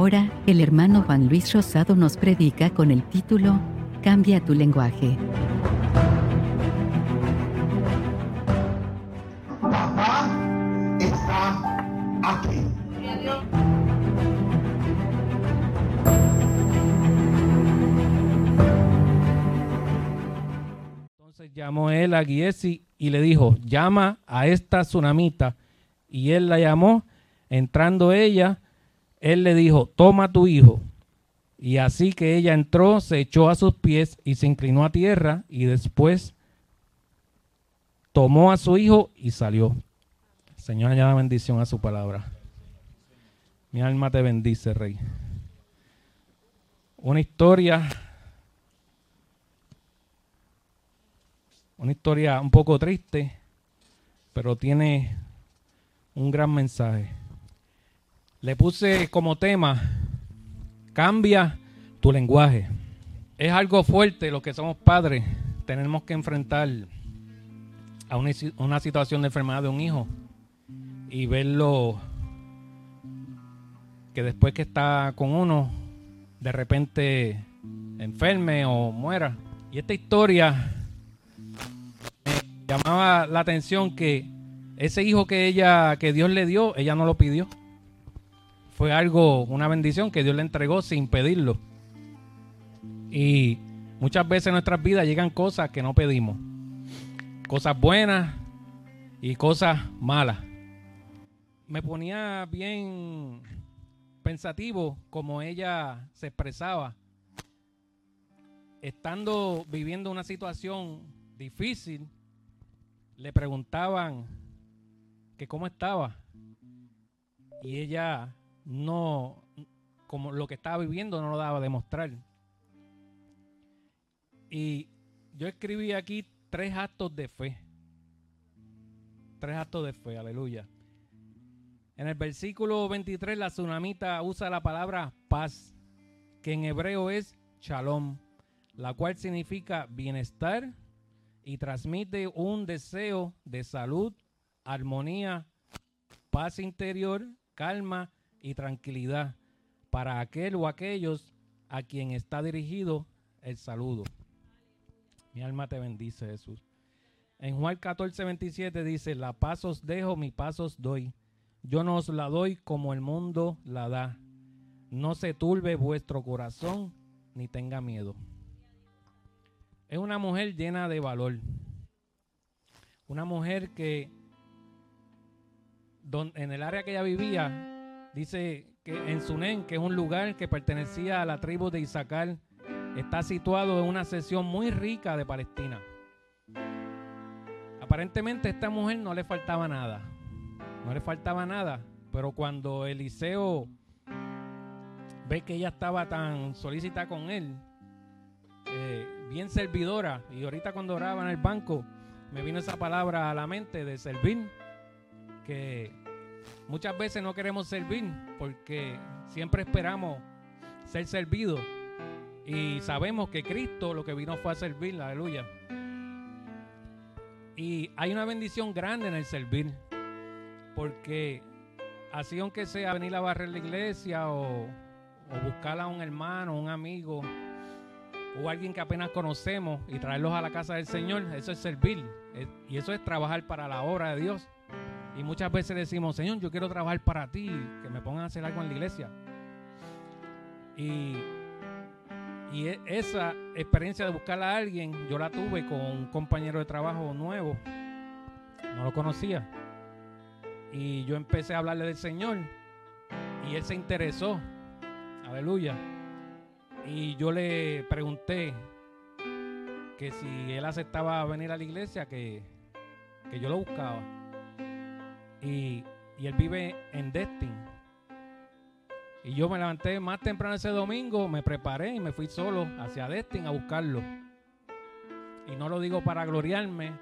Ahora, el hermano Juan Luis Rosado nos predica con el título Cambia tu lenguaje. Papá está aquí. Entonces llamó él a Giesi y le dijo, llama a esta tsunamita. Y él la llamó, entrando ella, él le dijo, toma tu hijo. Y así que ella entró, se echó a sus pies y se inclinó a tierra y después tomó a su hijo y salió. Señor, añada bendición a su palabra. Mi alma te bendice, Rey. Una historia, una historia un poco triste, pero tiene un gran mensaje. Le puse como tema, cambia tu lenguaje. Es algo fuerte lo que somos padres. Tenemos que enfrentar a una, una situación de enfermedad de un hijo y verlo que después que está con uno, de repente enferme o muera. Y esta historia me llamaba la atención que ese hijo que ella, que Dios le dio, ella no lo pidió. Fue algo, una bendición que Dios le entregó sin pedirlo. Y muchas veces en nuestras vidas llegan cosas que no pedimos. Cosas buenas y cosas malas. Me ponía bien pensativo como ella se expresaba. Estando viviendo una situación difícil, le preguntaban que cómo estaba. Y ella no, como lo que estaba viviendo no lo daba a demostrar. Y yo escribí aquí tres actos de fe. Tres actos de fe, aleluya. En el versículo 23 la tsunamita usa la palabra paz, que en hebreo es shalom, la cual significa bienestar y transmite un deseo de salud, armonía, paz interior, calma y tranquilidad para aquel o aquellos a quien está dirigido el saludo. Mi alma te bendice, Jesús. En Juan 14, 27 dice, la paz os dejo, mi paz os doy. Yo no os la doy como el mundo la da. No se turbe vuestro corazón ni tenga miedo. Es una mujer llena de valor. Una mujer que en el área que ella vivía, dice que en Sunen, que es un lugar que pertenecía a la tribu de Isaacar, está situado en una sección muy rica de Palestina. Aparentemente a esta mujer no le faltaba nada. No le faltaba nada. Pero cuando Eliseo ve que ella estaba tan solícita con él, eh, bien servidora, y ahorita cuando oraba en el banco, me vino esa palabra a la mente de servir, que muchas veces no queremos servir porque siempre esperamos ser servidos y sabemos que Cristo lo que vino fue a servir, aleluya. Y hay una bendición grande en el servir, porque así aunque sea venir a barrer la iglesia o, o buscar a un hermano, un amigo o alguien que apenas conocemos y traerlos a la casa del Señor, eso es servir y eso es trabajar para la obra de Dios. Y muchas veces decimos, Señor, yo quiero trabajar para ti, que me pongan a hacer algo en la iglesia. Y, y e, esa experiencia de buscar a alguien, yo la tuve con un compañero de trabajo nuevo. No lo conocía. Y yo empecé a hablarle del Señor. Y él se interesó. Aleluya. Y yo le pregunté que si él aceptaba venir a la iglesia, que, que yo lo buscaba. Y, él vive en Destin. Y yo me levanté más temprano ese domingo, me preparé y me fui solo hacia Destin a buscarlo. Y no lo digo para gloriarme,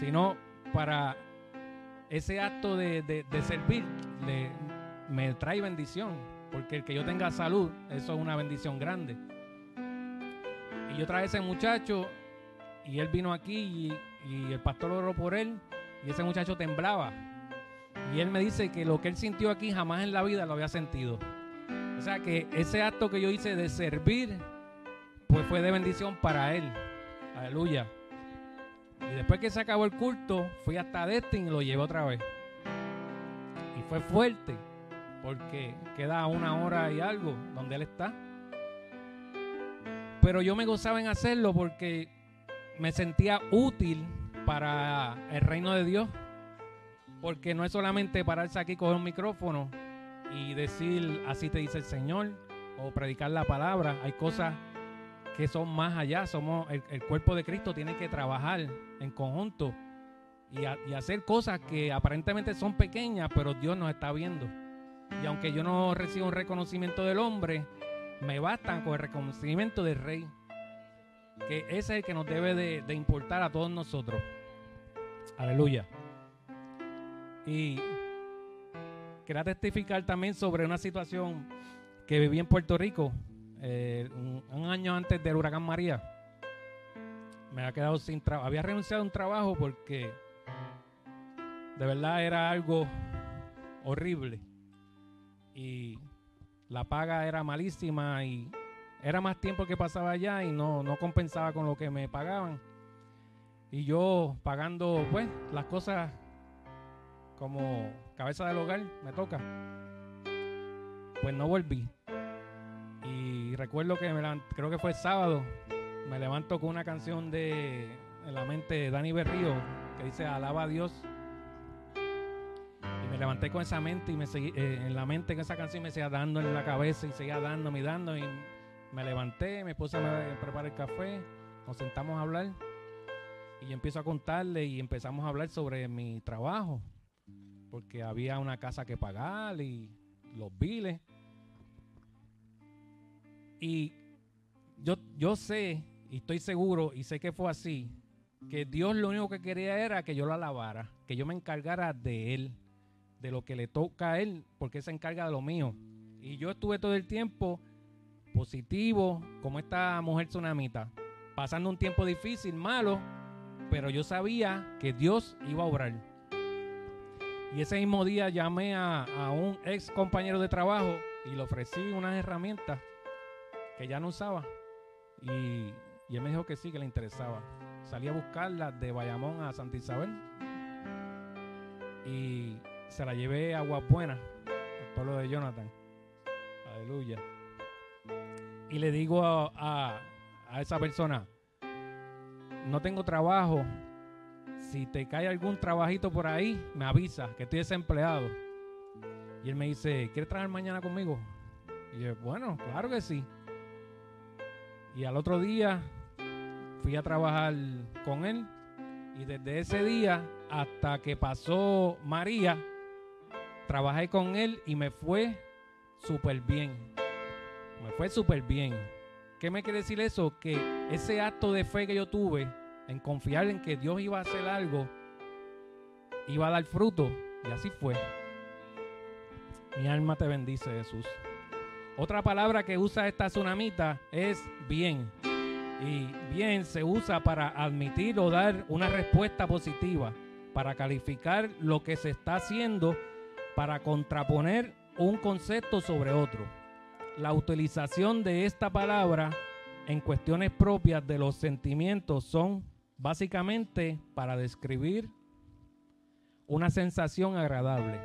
sino para ese acto de, de, de servir me trae bendición. Porque el que yo tenga salud, eso es una bendición grande. Y yo traje a ese muchacho y él vino aquí y, y el pastor oró por él y ese muchacho temblaba. Y él me dice que lo que él sintió aquí jamás en la vida lo había sentido. O sea que ese acto que yo hice de servir, pues fue de bendición para él. Aleluya. Y después que se acabó el culto, fui hasta Destin y lo llevé otra vez. Y fue fuerte, porque queda una hora y algo donde él está. Pero yo me gozaba en hacerlo porque me sentía útil para el reino de Dios. Porque no es solamente pararse aquí con un micrófono y decir así te dice el Señor o predicar la palabra. Hay cosas que son más allá. Somos el, cuerpo de Cristo tiene que trabajar en conjunto y, y, hacer cosas que aparentemente son pequeñas, pero Dios nos está viendo. Y aunque yo no recibo un reconocimiento del hombre, me bastan con el reconocimiento del Rey. Que ese es el que nos debe de, de importar a todos nosotros. Aleluya. Y quería testificar también sobre una situación que viví en Puerto Rico eh, un, año antes del huracán María. Me había quedado sin trabajo. Había renunciado a un trabajo porque de verdad era algo horrible. Y la paga era malísima y era más tiempo que pasaba allá y no, no compensaba con lo que me pagaban. Y yo pagando pues las cosas como cabeza del hogar, me toca. Pues no volví. Y recuerdo que me creo que fue sábado, me levanto con una canción de en la mente de Dani Berrío que dice Alaba a Dios. Y me levanté con esa mente y me seguí, eh, en la mente con esa canción me seguía dando en la cabeza y seguía dando y dando. Y me levanté, me puse a preparar el café, nos sentamos a hablar y empiezo a contarle y empezamos a hablar sobre mi trabajo porque había una casa que pagar y los biles. Y yo, yo sé, y estoy seguro, y sé que fue así, que Dios lo único que quería era que yo lo alabara, que yo me encargara de Él, de lo que le toca a Él, porque Él se encarga de lo mío. Y yo estuve todo el tiempo positivo, como esta mujer tsunamita, pasando un tiempo difícil, malo, pero yo sabía que Dios iba a obrar. Y ese mismo día llamé a, un ex compañero de trabajo y le ofrecí unas herramientas que ya no usaba. Y, él me dijo que sí, que le interesaba. Salí a buscarlas de Bayamón a Santa Isabel. Y se la llevé a Buena, al pueblo de Jonathan. Aleluya. Y le digo a esa persona, no tengo trabajo, si te cae algún trabajito por ahí, me avisa que estoy desempleado. Y él me dice, ¿quieres trabajar mañana conmigo? Y yo, bueno, claro que sí. Y al otro día fui a trabajar con él. Y desde ese día hasta que pasó María, trabajé con él y me fue súper bien. Me fue súper bien. ¿Qué me quiere decir eso? Que ese acto de fe que yo tuve en confiar en que Dios iba a hacer algo, iba a dar fruto. Y así fue. Mi alma te bendice, Jesús. Otra palabra que usa esta tsunamita es bien. Y bien se usa para admitir o dar una respuesta positiva, para calificar lo que se está haciendo, para contraponer un concepto sobre otro. La utilización de esta palabra en cuestiones propias de los sentimientos son Básicamente para describir una sensación agradable.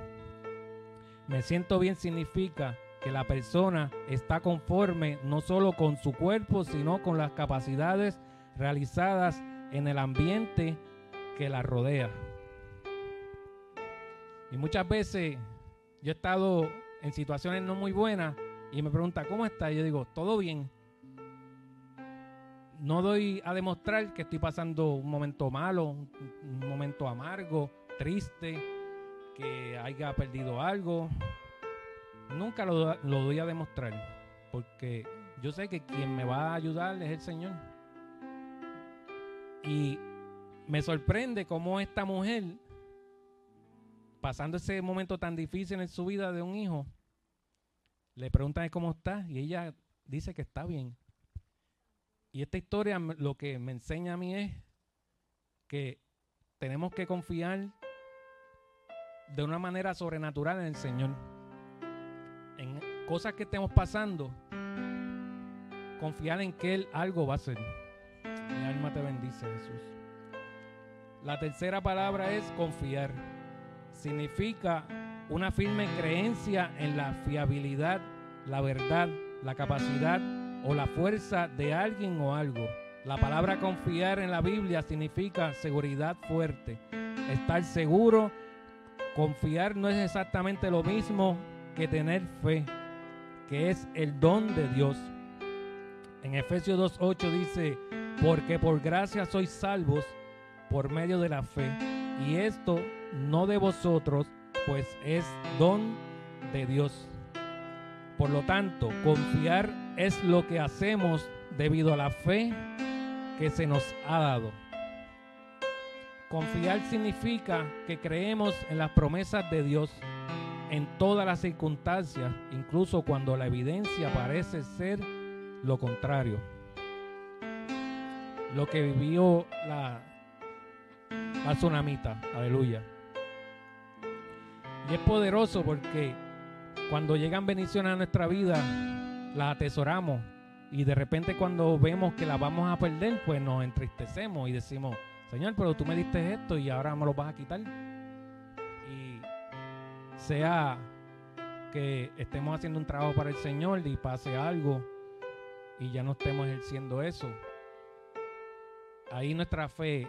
Me siento bien significa que la persona está conforme no solo con su cuerpo, sino con las capacidades realizadas en el ambiente que la rodea. Y muchas veces yo he estado en situaciones no muy buenas y me pregunta, ¿cómo está? Y yo digo, todo bien no doy a demostrar que estoy pasando un momento malo, un, momento amargo, triste, que haya perdido algo. Nunca lo, doy a demostrar, porque yo sé que quien me va a ayudar es el Señor. Y me sorprende cómo esta mujer, pasando ese momento tan difícil en su vida de un hijo, le preguntan cómo está y ella dice que está bien. Y esta historia lo que me enseña a mí es que tenemos que confiar de una manera sobrenatural en el Señor. En cosas que estemos pasando, confiar en que Él algo va a hacer. Mi alma te bendice, Jesús. La tercera palabra es confiar. Significa una firme creencia en la fiabilidad, la verdad, la capacidad o la fuerza de alguien o algo. La palabra confiar en la Biblia significa seguridad fuerte, estar seguro. Confiar no es exactamente lo mismo que tener fe, que es el don de Dios. En Efesios 2.8 dice, porque por gracia sois salvos por medio de la fe, y esto no de vosotros, pues es don de Dios. Por lo tanto, confiar es lo que hacemos debido a la fe que se nos ha dado. Confiar significa que creemos en las promesas de Dios en todas las circunstancias, incluso cuando la evidencia parece ser lo contrario. Lo que vivió la, la tsunamita, aleluya. Y es poderoso porque cuando llegan bendiciones a nuestra vida, las atesoramos y de repente cuando vemos que las vamos a perder, pues nos entristecemos y decimos, Señor, pero tú me diste esto y ahora me lo vas a quitar. Y sea que estemos haciendo un trabajo para el Señor y pase algo y ya no estemos ejerciendo eso. Ahí nuestra fe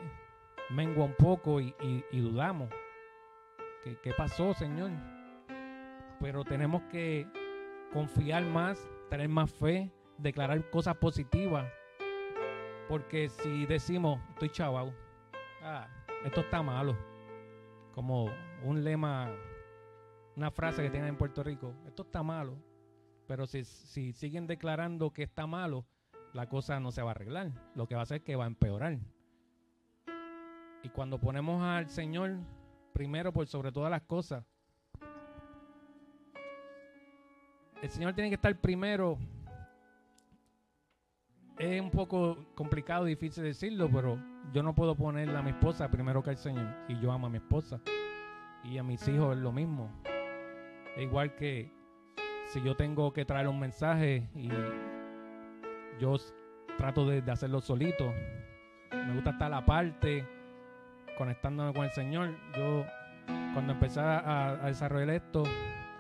mengua un poco y, dudamos. ¿Qué, ¿Qué pasó, Señor? Pero tenemos que confiar más, tener más fe, declarar cosas positivas. Porque si decimos, estoy chaval, ah, esto está malo, como un lema, una frase que tienen en Puerto Rico, esto está malo, pero si siguen declarando que está malo, la cosa no se va a arreglar, lo que va a hacer es que va a empeorar. Y cuando ponemos al Señor primero por sobre todas las cosas, el Señor tiene que estar primero es un poco complicado, difícil decirlo, pero yo no puedo ponerle a mi esposa primero que al Señor. Y yo amo a mi esposa. Y a mis hijos es lo mismo. Es igual que si yo tengo que traer un mensaje y yo trato de, hacerlo solito. Me gusta estar aparte, conectándome con el Señor. Yo cuando empecé a desarrollar esto,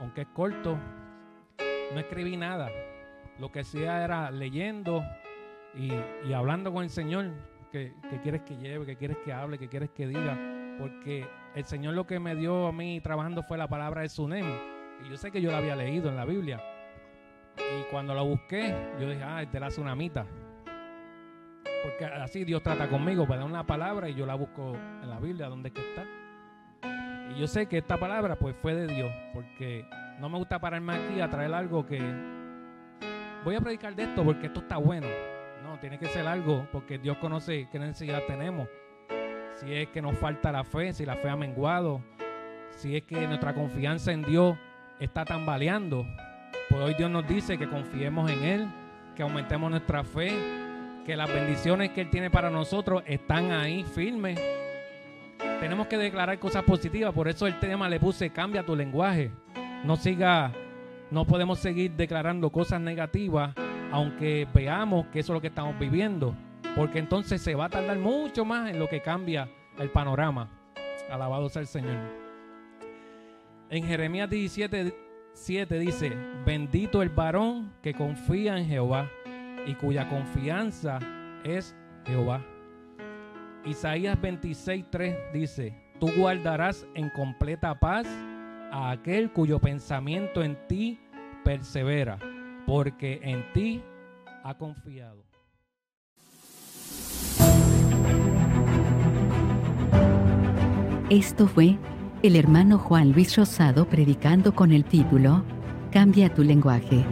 aunque es corto, no escribí nada. Lo que hacía era leyendo y, hablando con el Señor, que, quieres que lleve, que quieres que hable, que quieres que diga, porque el Señor lo que me dio a mí trabajando fue la palabra de Sunem, y yo sé que yo la había leído en la Biblia, y cuando la busqué, yo dije, ah, es de la tsunamita, porque así Dios trata conmigo, para dar una palabra y yo la busco en la Biblia, donde es que está. Y yo sé que esta palabra pues fue de Dios, porque no me gusta pararme aquí a traer algo que voy a predicar de esto porque esto está bueno tiene que ser algo porque Dios conoce qué necesidad tenemos. Si es que nos falta la fe, si la fe ha menguado, si es que nuestra confianza en Dios está tambaleando, pues hoy Dios nos dice que confiemos en Él, que aumentemos nuestra fe, que las bendiciones que Él tiene para nosotros están ahí firmes. Tenemos que declarar cosas positivas, por eso el tema le puse cambia tu lenguaje. No siga, no podemos seguir declarando cosas negativas aunque veamos que eso es lo que estamos viviendo, porque entonces se va a tardar mucho más en lo que cambia el panorama. Alabado sea el Señor. En Jeremías 17, 7 dice, bendito el varón que confía en Jehová y cuya confianza es Jehová. Isaías 26, 3 dice, tú guardarás en completa paz a aquel cuyo pensamiento en ti persevera porque en ti ha confiado. Esto fue el hermano Juan Luis Rosado predicando con el título Cambia tu lenguaje.